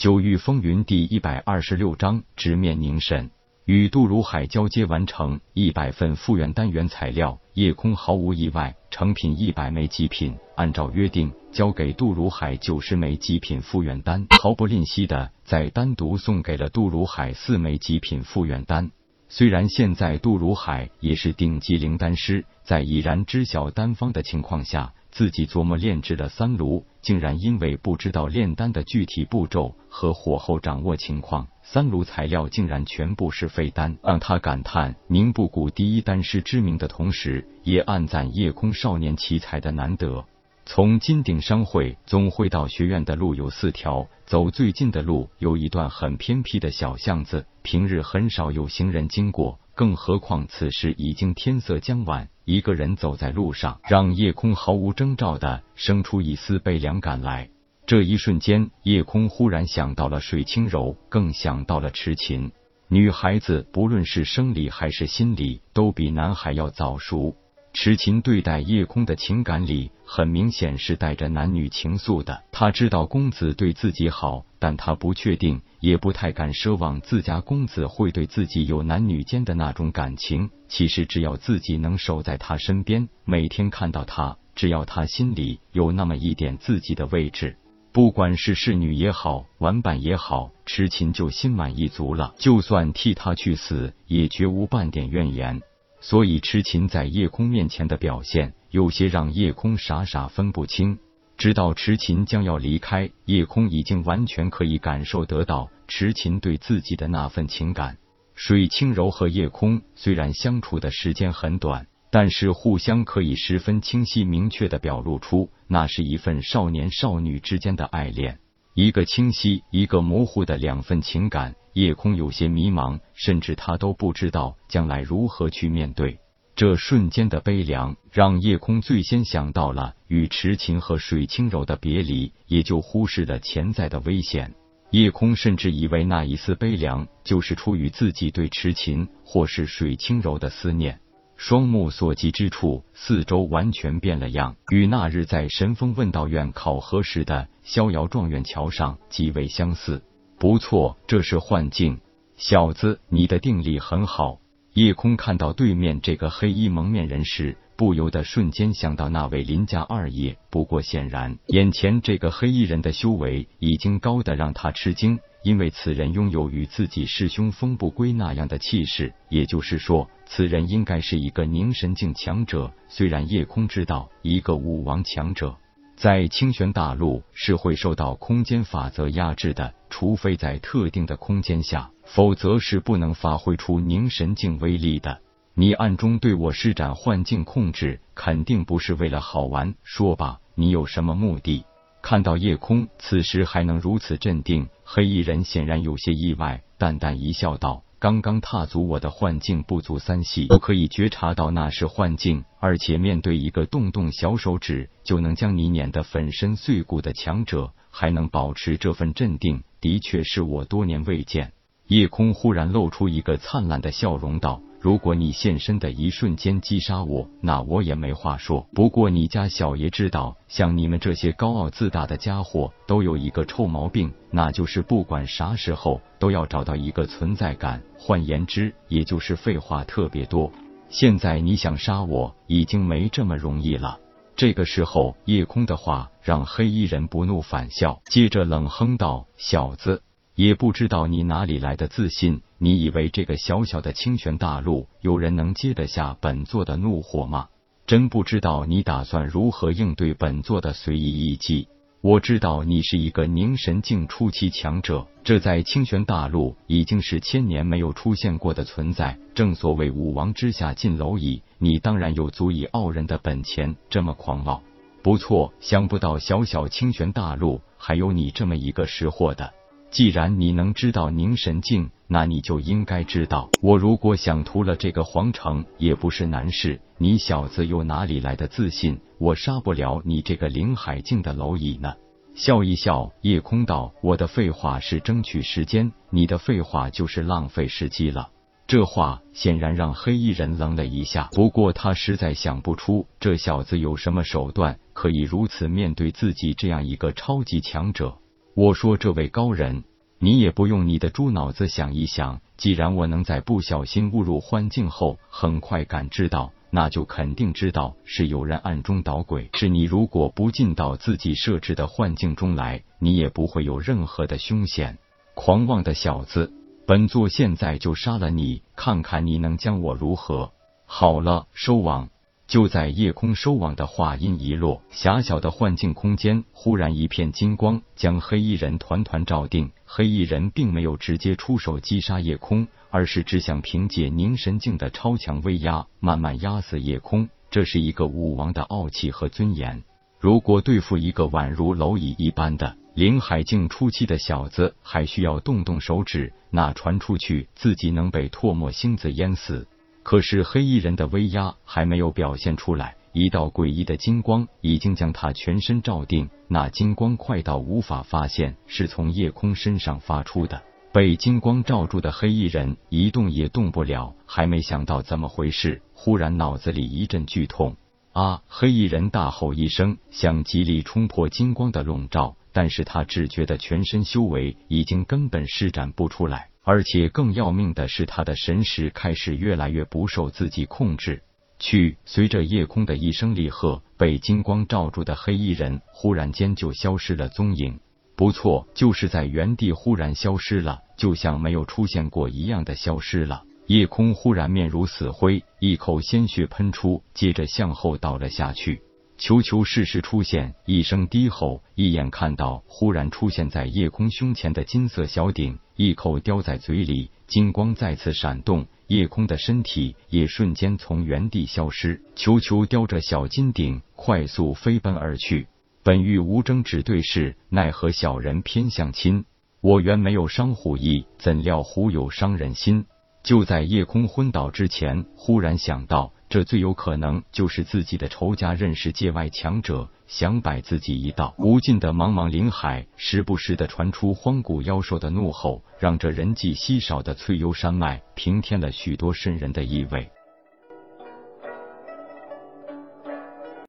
九域风云第一百二十六章直面凝神。与杜如海交接完成一百份复原单元材料，夜空毫无意外，成品一百枚极品，按照约定交给杜如海九十枚极品复原丹，毫不吝惜的再单独送给了杜如海四枚极品复原丹。虽然现在杜如海也是顶级灵丹师，在已然知晓丹方的情况下。自己琢磨炼制了三炉，竟然因为不知道炼丹的具体步骤和火候掌握情况，三炉材料竟然全部是废丹，让他感叹宁布谷第一丹师之名的同时，也暗赞夜空少年奇才的难得。从金鼎商会总会到学院的路有四条，走最近的路有一段很偏僻的小巷子，平日很少有行人经过，更何况此时已经天色将晚。一个人走在路上，让夜空毫无征兆的生出一丝悲凉感来。这一瞬间，夜空忽然想到了水清柔，更想到了痴琴。女孩子不论是生理还是心理，都比男孩要早熟。痴琴对待叶空的情感里，很明显是带着男女情愫的。他知道公子对自己好，但他不确定，也不太敢奢望自家公子会对自己有男女间的那种感情。其实，只要自己能守在他身边，每天看到他，只要他心里有那么一点自己的位置，不管是侍女也好，玩伴也好，痴琴就心满意足了。就算替他去死，也绝无半点怨言。所以，痴琴在夜空面前的表现，有些让夜空傻傻分不清。直到痴琴将要离开，夜空已经完全可以感受得到痴琴对自己的那份情感。水清柔和夜空虽然相处的时间很短，但是互相可以十分清晰明确的表露出，那是一份少年少女之间的爱恋。一个清晰，一个模糊的两份情感，夜空有些迷茫，甚至他都不知道将来如何去面对。这瞬间的悲凉，让夜空最先想到了与池琴和水清柔的别离，也就忽视了潜在的危险。夜空甚至以为那一丝悲凉，就是出于自己对池琴或是水清柔的思念。双目所及之处，四周完全变了样，与那日在神风问道院考核时的逍遥状元桥上极为相似。不错，这是幻境。小子，你的定力很好。夜空看到对面这个黑衣蒙面人时，不由得瞬间想到那位林家二爷。不过显然，眼前这个黑衣人的修为已经高的让他吃惊。因为此人拥有与自己师兄风不归那样的气势，也就是说，此人应该是一个凝神境强者。虽然夜空知道，一个武王强者在清玄大陆是会受到空间法则压制的，除非在特定的空间下，否则是不能发挥出凝神境威力的。你暗中对我施展幻境控制，肯定不是为了好玩。说吧，你有什么目的？看到夜空此时还能如此镇定，黑衣人显然有些意外，淡淡一笑道：“刚刚踏足我的幻境不足三息，我可以觉察到那是幻境，而且面对一个动动小手指就能将你碾得粉身碎骨的强者，还能保持这份镇定，的确是我多年未见。”夜空忽然露出一个灿烂的笑容，道。如果你现身的一瞬间击杀我，那我也没话说。不过你家小爷知道，像你们这些高傲自大的家伙，都有一个臭毛病，那就是不管啥时候都要找到一个存在感。换言之，也就是废话特别多。现在你想杀我，已经没这么容易了。这个时候，夜空的话让黑衣人不怒反笑，接着冷哼道：“小子。”也不知道你哪里来的自信？你以为这个小小的清泉大陆有人能接得下本座的怒火吗？真不知道你打算如何应对本座的随意一击。我知道你是一个凝神境初期强者，这在清泉大陆已经是千年没有出现过的存在。正所谓武王之下尽蝼蚁，你当然有足以傲人的本钱。这么狂傲，不错。想不到小小清泉大陆还有你这么一个识货的。既然你能知道凝神境，那你就应该知道，我如果想屠了这个皇城，也不是难事。你小子又哪里来的自信，我杀不了你这个灵海境的蝼蚁呢？笑一笑，夜空道：“我的废话是争取时间，你的废话就是浪费时机了。”这话显然让黑衣人愣了一下，不过他实在想不出这小子有什么手段可以如此面对自己这样一个超级强者。我说：“这位高人，你也不用你的猪脑子想一想，既然我能在不小心误入幻境后很快感知到，那就肯定知道是有人暗中捣鬼。是你如果不进到自己设置的幻境中来，你也不会有任何的凶险。狂妄的小子，本座现在就杀了你，看看你能将我如何？好了，收网。就在夜空收网的话音一落，狭小的幻境空间忽然一片金光，将黑衣人团团罩定。黑衣人并没有直接出手击杀夜空，而是只想凭借凝神境的超强威压，慢慢压死夜空。这是一个武王的傲气和尊严。如果对付一个宛如蝼蚁一般的灵海境初期的小子，还需要动动手指，那传出去自己能被唾沫星子淹死。可是黑衣人的威压还没有表现出来，一道诡异的金光已经将他全身罩定。那金光快到无法发现是从夜空身上发出的。被金光罩住的黑衣人一动也动不了，还没想到怎么回事，忽然脑子里一阵剧痛。啊！黑衣人大吼一声，想极力冲破金光的笼罩，但是他只觉得全身修为已经根本施展不出来。而且更要命的是，他的神识开始越来越不受自己控制。去，随着夜空的一声厉喝，被金光罩住的黑衣人忽然间就消失了踪影。不错，就是在原地忽然消失了，就像没有出现过一样的消失了。夜空忽然面如死灰，一口鲜血喷出，接着向后倒了下去。球球适时出现！一声低吼，一眼看到忽然出现在夜空胸前的金色小鼎，一口叼在嘴里，金光再次闪动，夜空的身体也瞬间从原地消失。球球叼着小金鼎，快速飞奔而去。本欲无争只对视，奈何小人偏向亲。我原没有伤虎意，怎料虎有伤人心。就在夜空昏倒之前，忽然想到。这最有可能就是自己的仇家认识界外强者，想摆自己一道。无尽的茫茫林海，时不时的传出荒古妖兽的怒吼，让这人迹稀少的翠幽山脉平添了许多渗人的意味。